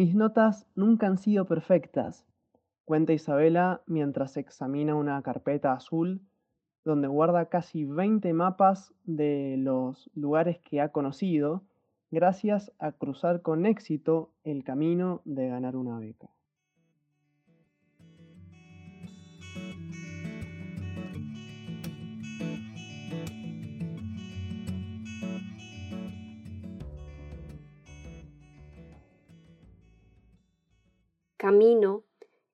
Mis notas nunca han sido perfectas, cuenta Isabela mientras examina una carpeta azul donde guarda casi 20 mapas de los lugares que ha conocido gracias a cruzar con éxito el camino de ganar una beca. Camino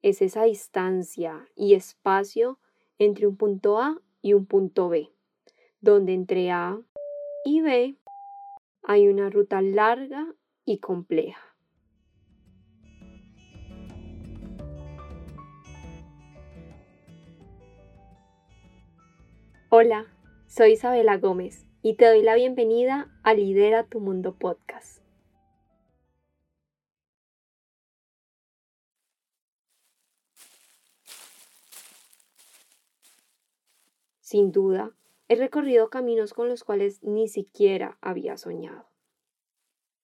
es esa distancia y espacio entre un punto A y un punto B, donde entre A y B hay una ruta larga y compleja. Hola, soy Isabela Gómez y te doy la bienvenida a Lidera tu Mundo Podcast. Sin duda, he recorrido caminos con los cuales ni siquiera había soñado.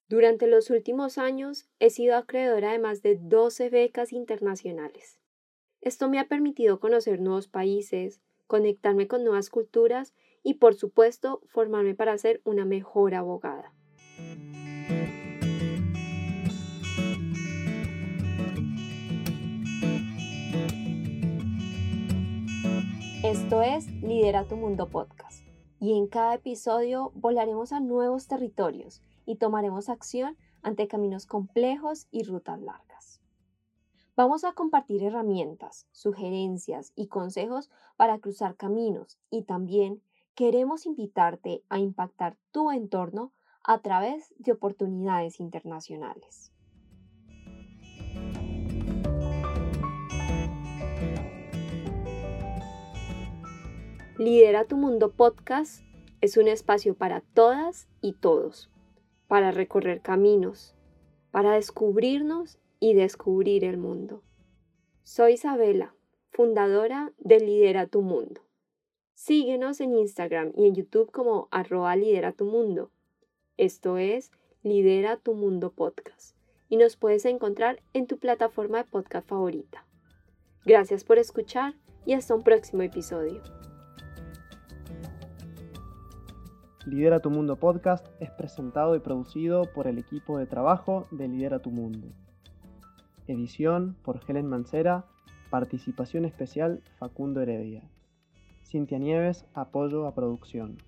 Durante los últimos años he sido acreedora de más de 12 becas internacionales. Esto me ha permitido conocer nuevos países, conectarme con nuevas culturas y, por supuesto, formarme para ser una mejor abogada. Esto es Lidera tu Mundo Podcast y en cada episodio volaremos a nuevos territorios y tomaremos acción ante caminos complejos y rutas largas. Vamos a compartir herramientas, sugerencias y consejos para cruzar caminos y también queremos invitarte a impactar tu entorno a través de oportunidades internacionales. Lidera tu Mundo Podcast es un espacio para todas y todos, para recorrer caminos, para descubrirnos y descubrir el mundo. Soy Isabela, fundadora de Lidera tu Mundo. Síguenos en Instagram y en YouTube como arroba Lidera tu Mundo. Esto es Lidera tu Mundo Podcast y nos puedes encontrar en tu plataforma de podcast favorita. Gracias por escuchar y hasta un próximo episodio. Lidera tu Mundo Podcast es presentado y producido por el equipo de trabajo de Lidera tu Mundo. Edición por Helen Mancera, participación especial Facundo Heredia. Cintia Nieves, apoyo a producción.